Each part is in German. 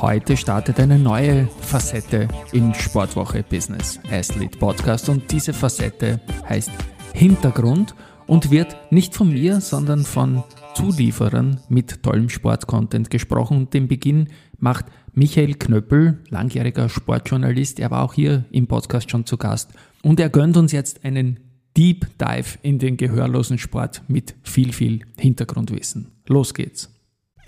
Heute startet eine neue Facette im Sportwoche-Business Athlete Podcast und diese Facette heißt Hintergrund und wird nicht von mir, sondern von Zulieferern mit tollem Sportcontent gesprochen. Und den Beginn macht Michael Knöppel, langjähriger Sportjournalist. Er war auch hier im Podcast schon zu Gast. Und er gönnt uns jetzt einen Deep Dive in den gehörlosen Sport mit viel, viel Hintergrundwissen. Los geht's.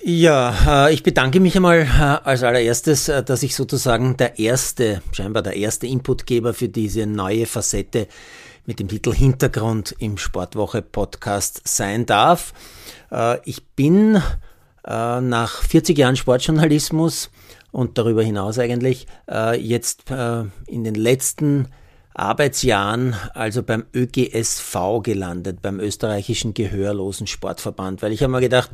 Ja, äh, ich bedanke mich einmal äh, als allererstes, äh, dass ich sozusagen der erste, scheinbar der erste Inputgeber für diese neue Facette mit dem Titel Hintergrund im Sportwoche Podcast sein darf. Ich bin nach 40 Jahren Sportjournalismus und darüber hinaus eigentlich jetzt in den letzten Arbeitsjahren also beim ÖGSV gelandet, beim österreichischen Gehörlosen Sportverband, weil ich habe mir gedacht,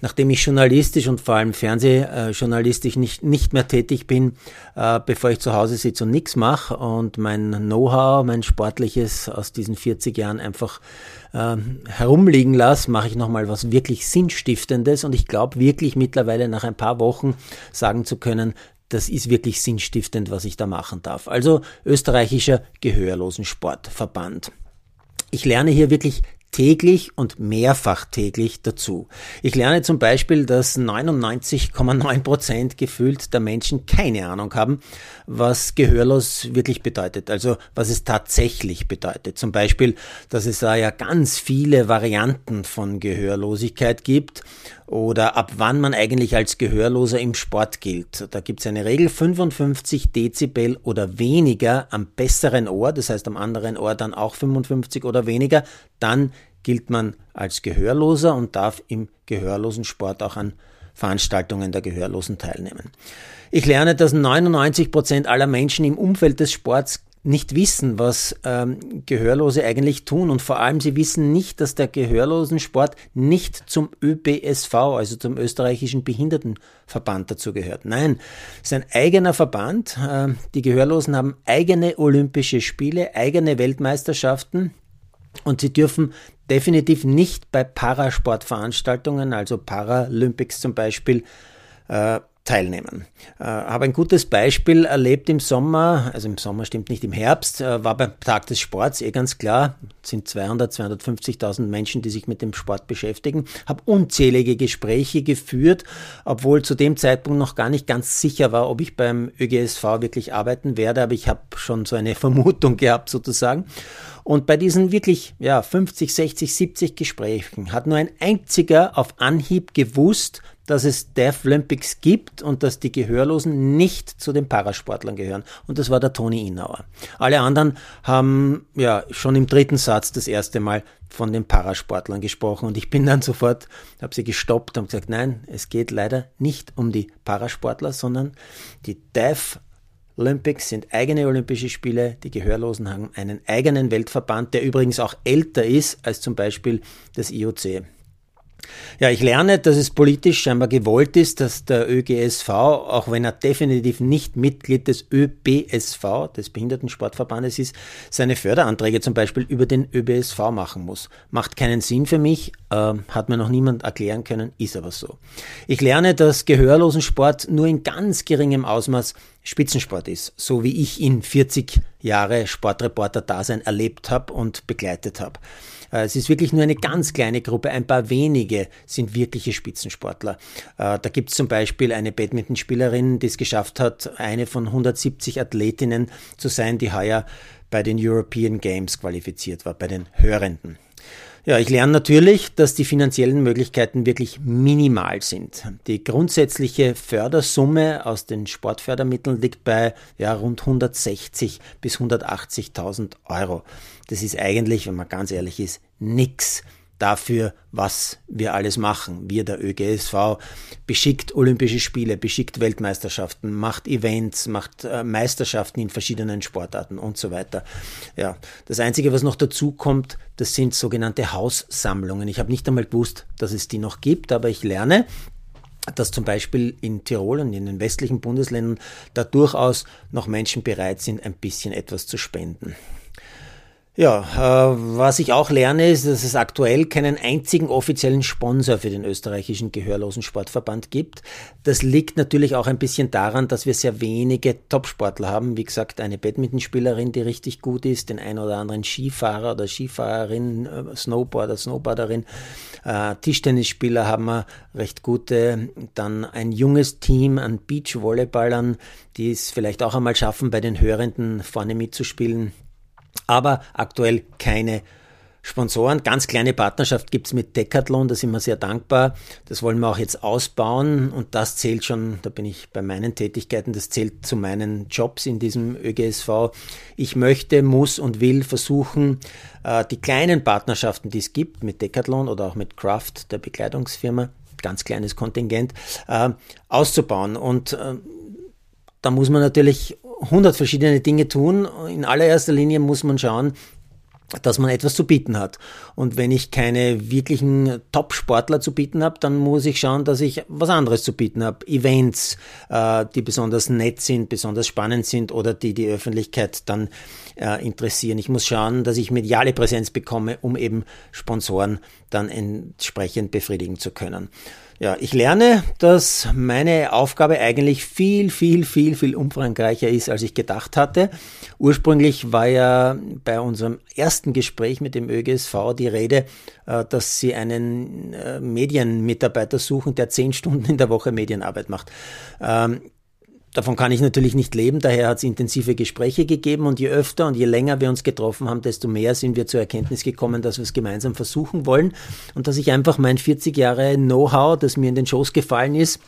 nachdem ich journalistisch und vor allem fernsehjournalistisch nicht, nicht mehr tätig bin, äh, bevor ich zu Hause sitze und nichts mache und mein Know-how, mein sportliches aus diesen 40 Jahren einfach äh, herumliegen lasse, mache ich nochmal was wirklich Sinnstiftendes. Und ich glaube wirklich mittlerweile nach ein paar Wochen sagen zu können, das ist wirklich sinnstiftend, was ich da machen darf. Also österreichischer Gehörlosensportverband. Ich lerne hier wirklich täglich und mehrfach täglich dazu. Ich lerne zum Beispiel, dass 99,9 Prozent gefühlt der Menschen keine Ahnung haben, was gehörlos wirklich bedeutet, also was es tatsächlich bedeutet. Zum Beispiel, dass es da ja ganz viele Varianten von Gehörlosigkeit gibt oder ab wann man eigentlich als Gehörloser im Sport gilt. Da gibt es eine Regel 55 Dezibel oder weniger am besseren Ohr, das heißt am anderen Ohr dann auch 55 oder weniger, dann gilt man als Gehörloser und darf im gehörlosen Sport auch an Veranstaltungen der Gehörlosen teilnehmen. Ich lerne, dass 99 Prozent aller Menschen im Umfeld des Sports nicht wissen, was ähm, Gehörlose eigentlich tun und vor allem sie wissen nicht, dass der Gehörlosensport nicht zum ÖBSV, also zum österreichischen Behindertenverband dazugehört. Nein, es ist ein eigener Verband. Äh, die Gehörlosen haben eigene Olympische Spiele, eigene Weltmeisterschaften und sie dürfen definitiv nicht bei Parasportveranstaltungen, also Paralympics zum Beispiel, äh, teilnehmen. Äh, habe ein gutes Beispiel erlebt im Sommer, also im Sommer stimmt nicht, im Herbst, äh, war beim Tag des Sports, eh ganz klar, sind 200, 250.000 Menschen, die sich mit dem Sport beschäftigen, habe unzählige Gespräche geführt, obwohl zu dem Zeitpunkt noch gar nicht ganz sicher war, ob ich beim ÖGSV wirklich arbeiten werde, aber ich habe schon so eine Vermutung gehabt sozusagen. Und bei diesen wirklich ja, 50, 60, 70 Gesprächen hat nur ein einziger auf Anhieb gewusst, dass es Deaf Olympics gibt und dass die Gehörlosen nicht zu den Parasportlern gehören. Und das war der Toni Inauer. Alle anderen haben ja schon im dritten Satz das erste Mal von den Parasportlern gesprochen und ich bin dann sofort, habe sie gestoppt und gesagt, nein, es geht leider nicht um die Parasportler, sondern die Deaf Olympics sind eigene Olympische Spiele. Die Gehörlosen haben einen eigenen Weltverband, der übrigens auch älter ist als zum Beispiel das IOC. Ja, ich lerne, dass es politisch scheinbar gewollt ist, dass der ÖGSV, auch wenn er definitiv nicht Mitglied des ÖBSV, des Behindertensportverbandes ist, seine Förderanträge zum Beispiel über den ÖBSV machen muss. Macht keinen Sinn für mich, äh, hat mir noch niemand erklären können, ist aber so. Ich lerne, dass Gehörlosensport nur in ganz geringem Ausmaß Spitzensport ist, so wie ich ihn 40 Jahre Sportreporter-Dasein erlebt habe und begleitet habe. Äh, es ist wirklich nur eine ganz kleine Gruppe, ein paar wenige sind wirkliche Spitzensportler. Äh, da gibt es zum Beispiel eine Badmintonspielerin, die es geschafft hat, eine von 170 Athletinnen zu sein, die heuer bei den European Games qualifiziert war, bei den Hörenden. Ja, ich lerne natürlich, dass die finanziellen Möglichkeiten wirklich minimal sind. Die grundsätzliche Fördersumme aus den Sportfördermitteln liegt bei ja, rund 160 bis 180.000 Euro. Das ist eigentlich, wenn man ganz ehrlich ist, nix dafür, was wir alles machen. Wir, der ÖGSV, beschickt Olympische Spiele, beschickt Weltmeisterschaften, macht Events, macht äh, Meisterschaften in verschiedenen Sportarten und so weiter. Ja, das Einzige, was noch dazu kommt, das sind sogenannte Haussammlungen. Ich habe nicht einmal gewusst, dass es die noch gibt, aber ich lerne, dass zum Beispiel in Tirol und in den westlichen Bundesländern da durchaus noch Menschen bereit sind, ein bisschen etwas zu spenden. Ja, äh, was ich auch lerne, ist, dass es aktuell keinen einzigen offiziellen Sponsor für den österreichischen Gehörlosen Sportverband gibt. Das liegt natürlich auch ein bisschen daran, dass wir sehr wenige Topsportler haben. Wie gesagt, eine Badmintonspielerin, die richtig gut ist, den ein oder anderen Skifahrer oder Skifahrerin, äh, Snowboarder, Snowboarderin, äh, Tischtennisspieler haben wir recht gute. Dann ein junges Team an Beachvolleyballern, die es vielleicht auch einmal schaffen, bei den Hörenden vorne mitzuspielen aber aktuell keine Sponsoren. Ganz kleine Partnerschaft gibt es mit Decathlon, da sind wir sehr dankbar. Das wollen wir auch jetzt ausbauen und das zählt schon, da bin ich bei meinen Tätigkeiten, das zählt zu meinen Jobs in diesem ÖGSV. Ich möchte, muss und will versuchen, äh, die kleinen Partnerschaften, die es gibt mit Decathlon oder auch mit Kraft, der Bekleidungsfirma, ganz kleines Kontingent, äh, auszubauen. Und äh, da muss man natürlich 100 verschiedene Dinge tun. In allererster Linie muss man schauen, dass man etwas zu bieten hat. Und wenn ich keine wirklichen Top-Sportler zu bieten habe, dann muss ich schauen, dass ich was anderes zu bieten habe. Events, äh, die besonders nett sind, besonders spannend sind oder die die Öffentlichkeit dann äh, interessieren. Ich muss schauen, dass ich mediale Präsenz bekomme, um eben Sponsoren dann entsprechend befriedigen zu können. Ja, ich lerne, dass meine Aufgabe eigentlich viel, viel, viel, viel umfangreicher ist, als ich gedacht hatte. Ursprünglich war ja bei unserem ersten Gespräch mit dem ÖGSV die Rede, äh, dass sie einen äh, Medienmitarbeiter suchen, der zehn Stunden in der Woche Medienarbeit macht. Davon kann ich natürlich nicht leben, daher hat es intensive Gespräche gegeben. Und je öfter und je länger wir uns getroffen haben, desto mehr sind wir zur Erkenntnis gekommen, dass wir es gemeinsam versuchen wollen. Und dass ich einfach mein 40 Jahre Know-how, das mir in den Schoß gefallen ist,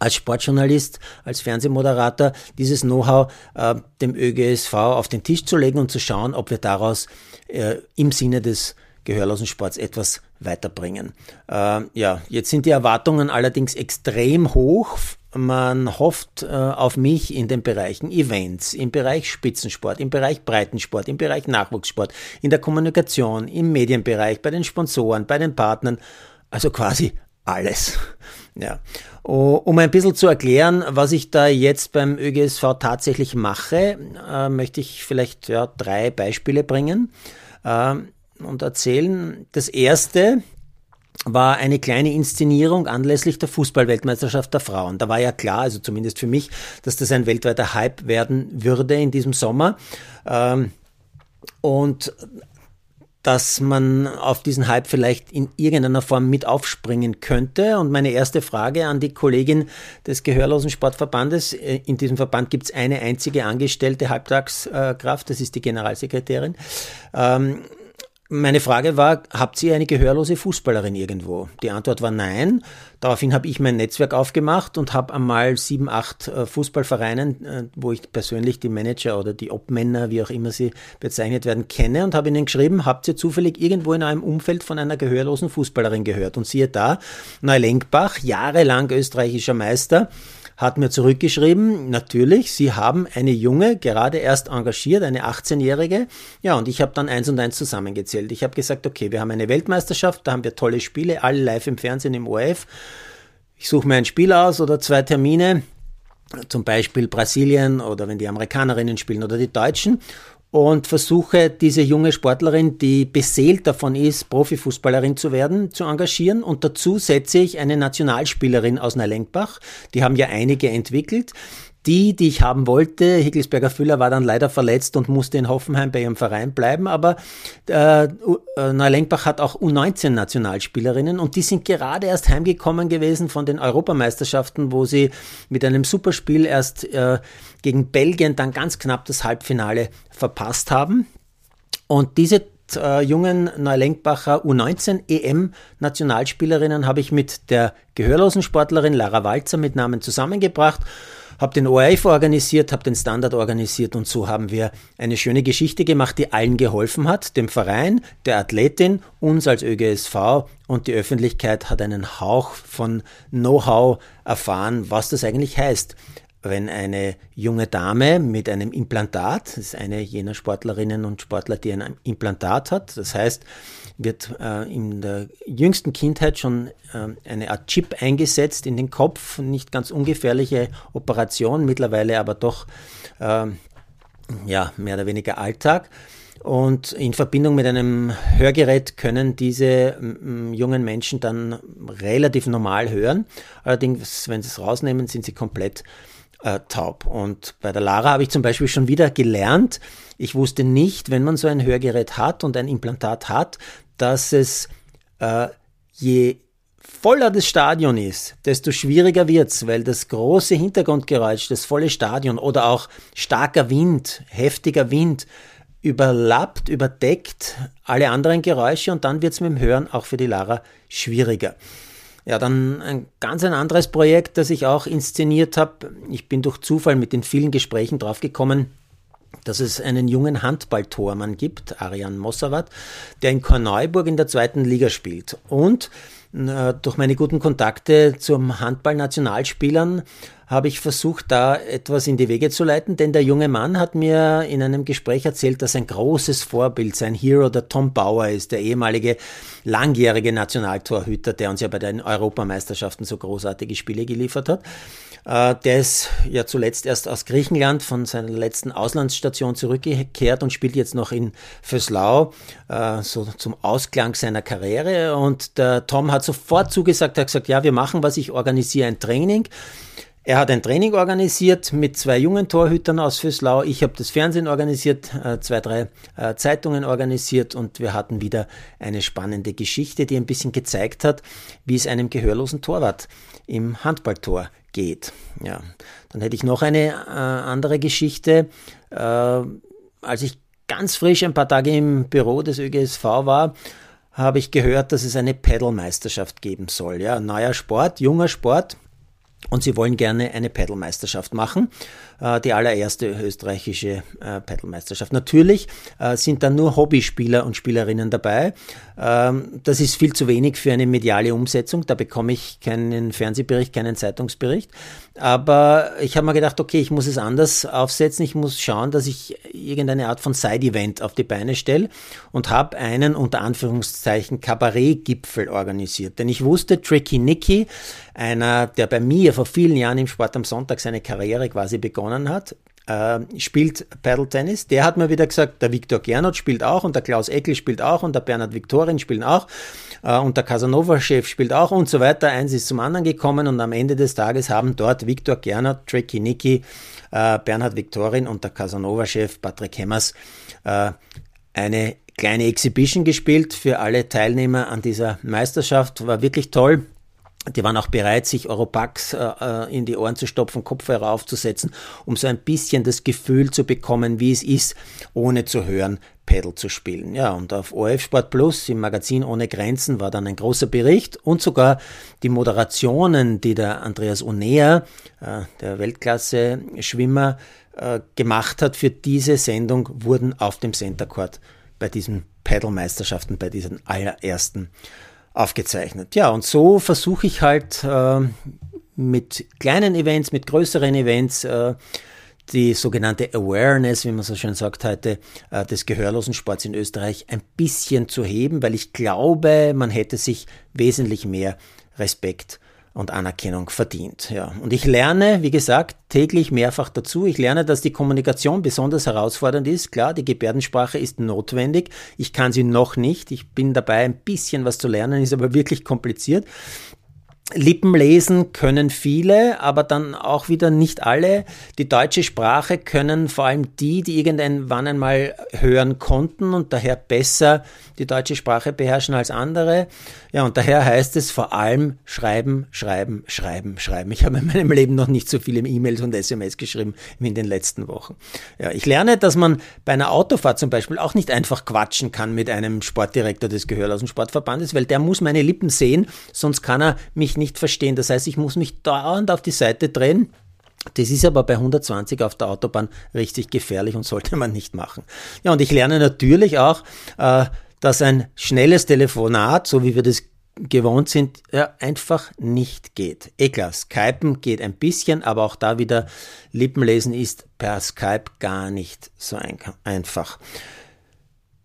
als Sportjournalist, als Fernsehmoderator, dieses Know-how äh, dem ÖGSV auf den Tisch zu legen und zu schauen, ob wir daraus äh, im Sinne des gehörlosen Sports etwas weiterbringen. Äh, ja, jetzt sind die Erwartungen allerdings extrem hoch man hofft äh, auf mich in den Bereichen Events, im Bereich Spitzensport, im Bereich Breitensport, im Bereich Nachwuchssport, in der Kommunikation, im Medienbereich, bei den Sponsoren, bei den Partnern, also quasi alles. Ja. Um ein bisschen zu erklären, was ich da jetzt beim ÖGSV tatsächlich mache, äh, möchte ich vielleicht ja, drei Beispiele bringen äh, und erzählen. Das erste, war eine kleine Inszenierung anlässlich der Fußballweltmeisterschaft der Frauen. Da war ja klar, also zumindest für mich, dass das ein weltweiter Hype werden würde in diesem Sommer. Ähm, und dass man auf diesen Hype vielleicht in irgendeiner Form mit aufspringen könnte. Und meine erste Frage an die Kollegin des Gehörlosen Sportverbandes, äh, in diesem Verband gibt es eine einzige angestellte Halbtagskraft, das ist die Generalsekretärin. Meine Frage war, habt ihr eine gehörlose Fußballerin irgendwo? Die Antwort war nein. Daraufhin habe ich mein Netzwerk aufgemacht und habe einmal sieben, acht äh, Fußballvereinen, äh, wo ich persönlich die Manager oder die Obmänner, wie auch immer sie bezeichnet werden, kenne und habe ihnen geschrieben, habt ihr zufällig irgendwo in einem Umfeld von einer gehörlosen Fußballerin gehört? Und siehe da, Neulenkbach, jahrelang österreichischer Meister, hat mir zurückgeschrieben, natürlich, Sie haben eine junge, gerade erst engagiert, eine 18-Jährige. Ja, und ich habe dann eins und eins zusammengezählt. Ich habe gesagt, okay, wir haben eine Weltmeisterschaft, da haben wir tolle Spiele, alle live im Fernsehen im ORF. Ich suche mir ein Spiel aus oder zwei Termine, zum Beispiel Brasilien oder wenn die Amerikanerinnen spielen oder die Deutschen und versuche diese junge Sportlerin, die beseelt davon ist, Profifußballerin zu werden, zu engagieren. Und dazu setze ich eine Nationalspielerin aus Neulenkbach. Die haben ja einige entwickelt. Die, die ich haben wollte, Hickelsberger Füller war dann leider verletzt und musste in Hoffenheim bei ihrem Verein bleiben, aber äh, äh Neulenkbach hat auch U19-Nationalspielerinnen und die sind gerade erst heimgekommen gewesen von den Europameisterschaften, wo sie mit einem Superspiel erst äh, gegen Belgien dann ganz knapp das Halbfinale verpasst haben. Und diese äh, jungen Neulenkbacher U19 EM Nationalspielerinnen habe ich mit der gehörlosen Sportlerin Lara Walzer mit Namen zusammengebracht habe den ORF organisiert, habe den Standard organisiert und so haben wir eine schöne Geschichte gemacht, die allen geholfen hat, dem Verein, der Athletin, uns als ÖGSV und die Öffentlichkeit hat einen Hauch von Know-how erfahren, was das eigentlich heißt wenn eine junge Dame mit einem Implantat, das ist eine jener Sportlerinnen und Sportler, die ein Implantat hat, das heißt, wird äh, in der jüngsten Kindheit schon äh, eine Art Chip eingesetzt in den Kopf, nicht ganz ungefährliche Operation, mittlerweile aber doch äh, ja, mehr oder weniger Alltag. Und in Verbindung mit einem Hörgerät können diese jungen Menschen dann relativ normal hören. Allerdings, wenn sie es rausnehmen, sind sie komplett äh, taub. Und bei der Lara habe ich zum Beispiel schon wieder gelernt, ich wusste nicht, wenn man so ein Hörgerät hat und ein Implantat hat, dass es äh, je voller das Stadion ist, desto schwieriger wird es, weil das große Hintergrundgeräusch, das volle Stadion oder auch starker Wind, heftiger Wind überlappt, überdeckt alle anderen Geräusche und dann wird es mit dem Hören auch für die Lara schwieriger. Ja, dann ein ganz ein anderes Projekt, das ich auch inszeniert habe. Ich bin durch Zufall mit den vielen Gesprächen draufgekommen, dass es einen jungen Handballtormann gibt, Arian Mossavat, der in Korneuburg in der zweiten Liga spielt. Und äh, durch meine guten Kontakte zum Handball-Nationalspielern habe ich versucht, da etwas in die Wege zu leiten, denn der junge Mann hat mir in einem Gespräch erzählt, dass ein großes Vorbild, sein Hero der Tom Bauer ist, der ehemalige langjährige Nationaltorhüter, der uns ja bei den Europameisterschaften so großartige Spiele geliefert hat. Äh, der ist ja zuletzt erst aus Griechenland von seiner letzten Auslandsstation zurückgekehrt und spielt jetzt noch in Föslau, äh, so zum Ausklang seiner Karriere. Und der Tom hat sofort zugesagt, hat gesagt, ja, wir machen was, ich organisiere ein Training. Er hat ein Training organisiert mit zwei jungen Torhütern aus Füßlau. Ich habe das Fernsehen organisiert, äh, zwei, drei Zeitungen organisiert und wir hatten wieder eine spannende Geschichte, die ein bisschen gezeigt hat, wie es einem gehörlosen Torwart im Handballtor geht. Ja, dann hätte ich noch eine äh, andere Geschichte. als ich ganz frisch ein paar Tage im Büro des ÖGSV war, habe ich gehört, dass es eine Pedalmeisterschaft geben soll. Ja, neuer Sport, junger Sport und sie wollen gerne eine Pedalmeisterschaft machen, äh, die allererste österreichische äh, Pedalmeisterschaft. Natürlich äh, sind da nur Hobbyspieler und Spielerinnen dabei. Ähm, das ist viel zu wenig für eine mediale Umsetzung. Da bekomme ich keinen Fernsehbericht, keinen Zeitungsbericht. Aber ich habe mir gedacht, okay, ich muss es anders aufsetzen. Ich muss schauen, dass ich irgendeine Art von Side-Event auf die Beine stelle und habe einen unter Anführungszeichen Kabarett-Gipfel organisiert. Denn ich wusste, Tricky Nicky, einer, der bei mir vor vielen Jahren im Sport am Sonntag seine Karriere quasi begonnen hat, äh, spielt Paddle Tennis. Der hat mir wieder gesagt, der Viktor Gernot spielt auch und der Klaus Eckel spielt auch und der Bernhard Viktorin spielen auch äh, und der Casanova-Chef spielt auch und so weiter. Eins ist zum anderen gekommen und am Ende des Tages haben dort Viktor Gernot, Tricky Nicky, äh, Bernhard Viktorin und der Casanova-Chef Patrick Hemmers äh, eine kleine Exhibition gespielt für alle Teilnehmer an dieser Meisterschaft. War wirklich toll. Die waren auch bereit, sich Europax äh, äh, in die Ohren zu stopfen, Kopfhörer aufzusetzen, um so ein bisschen das Gefühl zu bekommen, wie es ist, ohne zu hören, Pedal zu spielen. Ja, und auf OF Sport Plus im Magazin Ohne Grenzen war dann ein großer Bericht und sogar die Moderationen, die der Andreas Onea, äh, der Weltklasse-Schwimmer, äh, gemacht hat für diese Sendung, wurden auf dem Center Court bei diesen Pedal-Meisterschaften, bei diesen allerersten aufgezeichnet. Ja, und so versuche ich halt äh, mit kleinen Events, mit größeren Events äh, die sogenannte Awareness, wie man so schön sagt heute, äh, des gehörlosen Sports in Österreich ein bisschen zu heben, weil ich glaube, man hätte sich wesentlich mehr Respekt und Anerkennung verdient. Ja. Und ich lerne, wie gesagt, täglich mehrfach dazu. Ich lerne, dass die Kommunikation besonders herausfordernd ist. Klar, die Gebärdensprache ist notwendig. Ich kann sie noch nicht. Ich bin dabei, ein bisschen was zu lernen, ist aber wirklich kompliziert. Lippen lesen können viele, aber dann auch wieder nicht alle. Die deutsche Sprache können vor allem die, die irgendwann einmal hören konnten und daher besser die deutsche Sprache beherrschen als andere. Ja, und daher heißt es vor allem schreiben, schreiben, schreiben, schreiben. Ich habe in meinem Leben noch nicht so viele E-Mails und SMS geschrieben wie in den letzten Wochen. Ja, ich lerne, dass man bei einer Autofahrt zum Beispiel auch nicht einfach quatschen kann mit einem Sportdirektor des Gehörlosen Sportverbandes, weil der muss meine Lippen sehen, sonst kann er mich nicht verstehen. Das heißt, ich muss mich dauernd auf die Seite drehen Das ist aber bei 120 auf der Autobahn richtig gefährlich und sollte man nicht machen. Ja, und ich lerne natürlich auch, äh, dass ein schnelles Telefonat, so wie wir das gewohnt sind, ja, einfach nicht geht. Eh Skypen geht ein bisschen, aber auch da wieder Lippenlesen ist per Skype gar nicht so ein einfach.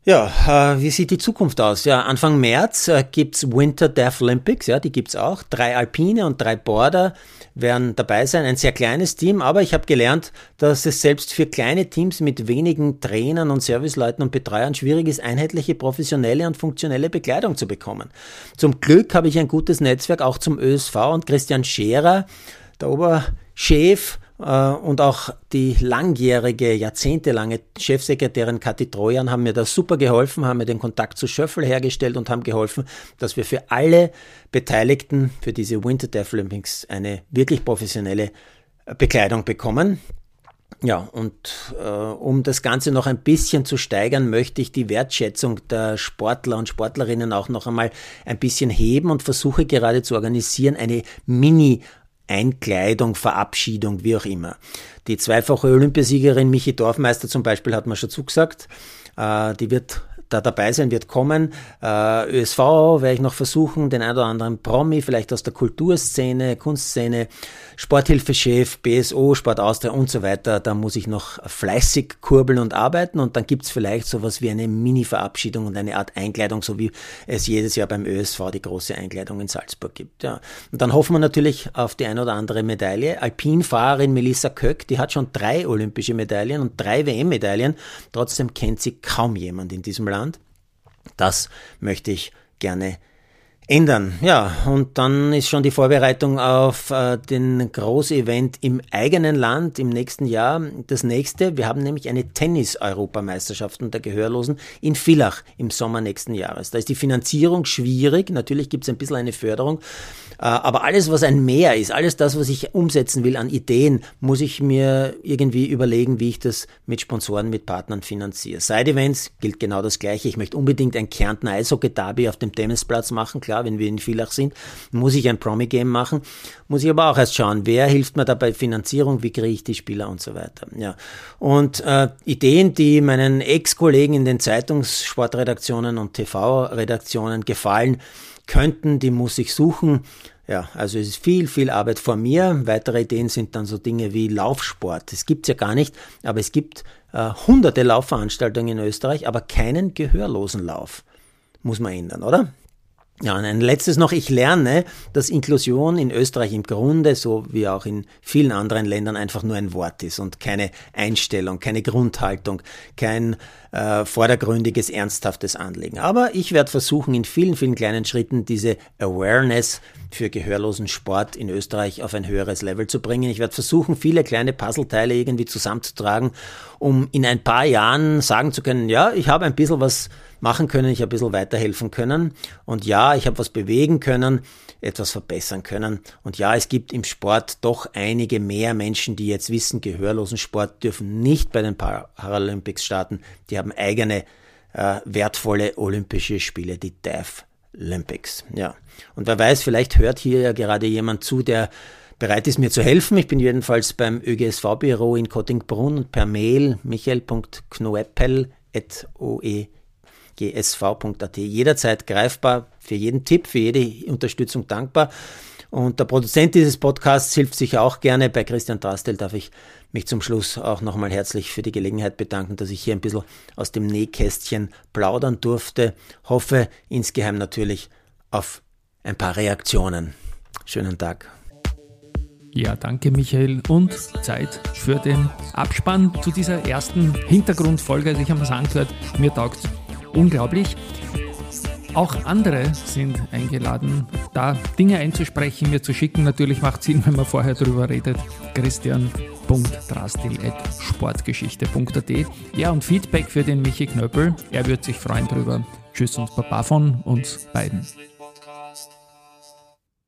Ja, äh, wie sieht die Zukunft aus? Ja, Anfang März äh, gibt's Winter Deaf Olympics, ja, die gibt's auch. Drei Alpine und drei Border werden dabei sein. Ein sehr kleines Team, aber ich habe gelernt, dass es selbst für kleine Teams mit wenigen Trainern und Serviceleuten und Betreuern schwierig ist, einheitliche professionelle und funktionelle Bekleidung zu bekommen. Zum Glück habe ich ein gutes Netzwerk auch zum ÖSV und Christian Scherer, der Oberchef und auch die langjährige, jahrzehntelange Chefsekretärin Kathi Trojan haben mir da super geholfen, haben mir den Kontakt zu Schöffel hergestellt und haben geholfen, dass wir für alle Beteiligten für diese Winter Deaf Olympics eine wirklich professionelle äh, Bekleidung bekommen. Ja, und äh, um das Ganze noch ein bisschen zu steigern, möchte ich die Wertschätzung der Sportler und Sportlerinnen auch noch einmal ein bisschen heben und versuche gerade zu organisieren eine Mini- Einkleidung, Verabschiedung, wie auch immer. Die zweifache Olympiasiegerin Michi Dorfmeister zum Beispiel hat mir schon zugesagt. Äh, die wird da dabei sein wird kommen. Äh, ÖSV werde ich noch versuchen, den ein oder anderen Promi, vielleicht aus der Kulturszene, Kunstszene, Sporthilfechef, BSO, Sport Austria und so weiter. Da muss ich noch fleißig kurbeln und arbeiten und dann gibt's vielleicht sowas wie eine Mini-Verabschiedung und eine Art Einkleidung, so wie es jedes Jahr beim ÖSV die große Einkleidung in Salzburg gibt. Ja. Und dann hoffen wir natürlich auf die ein oder andere Medaille. Alpinfahrerin Melissa Köck, die hat schon drei olympische Medaillen und drei WM-Medaillen. Trotzdem kennt sie kaum jemand in diesem Land. Land. Das möchte ich gerne ändern. Ja, und dann ist schon die Vorbereitung auf äh, den Großevent im eigenen Land im nächsten Jahr. Das nächste, wir haben nämlich eine Tennis-Europameisterschaft unter Gehörlosen in Villach im Sommer nächsten Jahres. Da ist die Finanzierung schwierig. Natürlich gibt es ein bisschen eine Förderung. Äh, aber alles, was ein Mehr ist, alles das, was ich umsetzen will an Ideen, muss ich mir irgendwie überlegen, wie ich das mit Sponsoren, mit Partnern finanziere. Side-Events gilt genau das Gleiche. Ich möchte unbedingt ein Kärntner Eishockey-Derby auf dem Tennisplatz machen, klar, wenn wir in Villach sind. Muss ich ein Promi-Game machen. Muss ich aber auch erst schauen, wer hilft mir dabei Finanzierung, wie kriege ich die Spieler und so weiter. Ja. Und äh, Ideen, die meinen Ex-Kollegen in den Zeitungssportredaktionen und TV-Redaktionen gefallen, könnten, die muss ich suchen. Ja, also es ist viel, viel Arbeit vor mir. Weitere Ideen sind dann so Dinge wie Laufsport. Das gibt's ja gar nicht, aber es gibt äh, hunderte Laufveranstaltungen in Österreich, aber keinen gehörlosen Lauf. Muss man ändern, oder? Ja, und ein letztes noch. Ich lerne, dass Inklusion in Österreich im Grunde, so wie auch in vielen anderen Ländern, einfach nur ein Wort ist und keine Einstellung, keine Grundhaltung, kein äh, vordergründiges, ernsthaftes Anliegen. Aber ich werde versuchen, in vielen, vielen kleinen Schritten diese Awareness für gehörlosen Sport in Österreich auf ein höheres Level zu bringen. Ich werde versuchen, viele kleine Puzzleteile irgendwie zusammenzutragen, um in ein paar Jahren sagen zu können, ja, ich habe ein bisschen was machen können, ich habe ein bisschen weiterhelfen können und ja, ich habe was bewegen können, etwas verbessern können und ja, es gibt im Sport doch einige mehr Menschen, die jetzt wissen, gehörlosen Sport dürfen nicht bei den Paralympics starten, die haben eigene äh, wertvolle olympische Spiele, die Deaf Olympics. Ja. Und wer weiß, vielleicht hört hier ja gerade jemand zu, der bereit ist, mir zu helfen. Ich bin jedenfalls beim ÖGSV-Büro in Kottingbrunn und per Mail michael.knoeppel.oe gsv.at. Jederzeit greifbar, für jeden Tipp, für jede Unterstützung dankbar. Und der Produzent dieses Podcasts hilft sich auch gerne. Bei Christian Drastel darf ich mich zum Schluss auch nochmal herzlich für die Gelegenheit bedanken, dass ich hier ein bisschen aus dem Nähkästchen plaudern durfte. Hoffe insgeheim natürlich auf ein paar Reaktionen. Schönen Tag. Ja, danke Michael und Zeit für den Abspann zu dieser ersten Hintergrundfolge. Also ich habe es angehört, mir taugt unglaublich. Auch andere sind eingeladen, da Dinge einzusprechen, mir zu schicken. Natürlich macht Sinn, wenn man vorher darüber redet. Christian.drastil.sportgeschichte.at Ja, und Feedback für den Michi Knöppel. Er würde sich freuen darüber. Tschüss und Baba von uns beiden.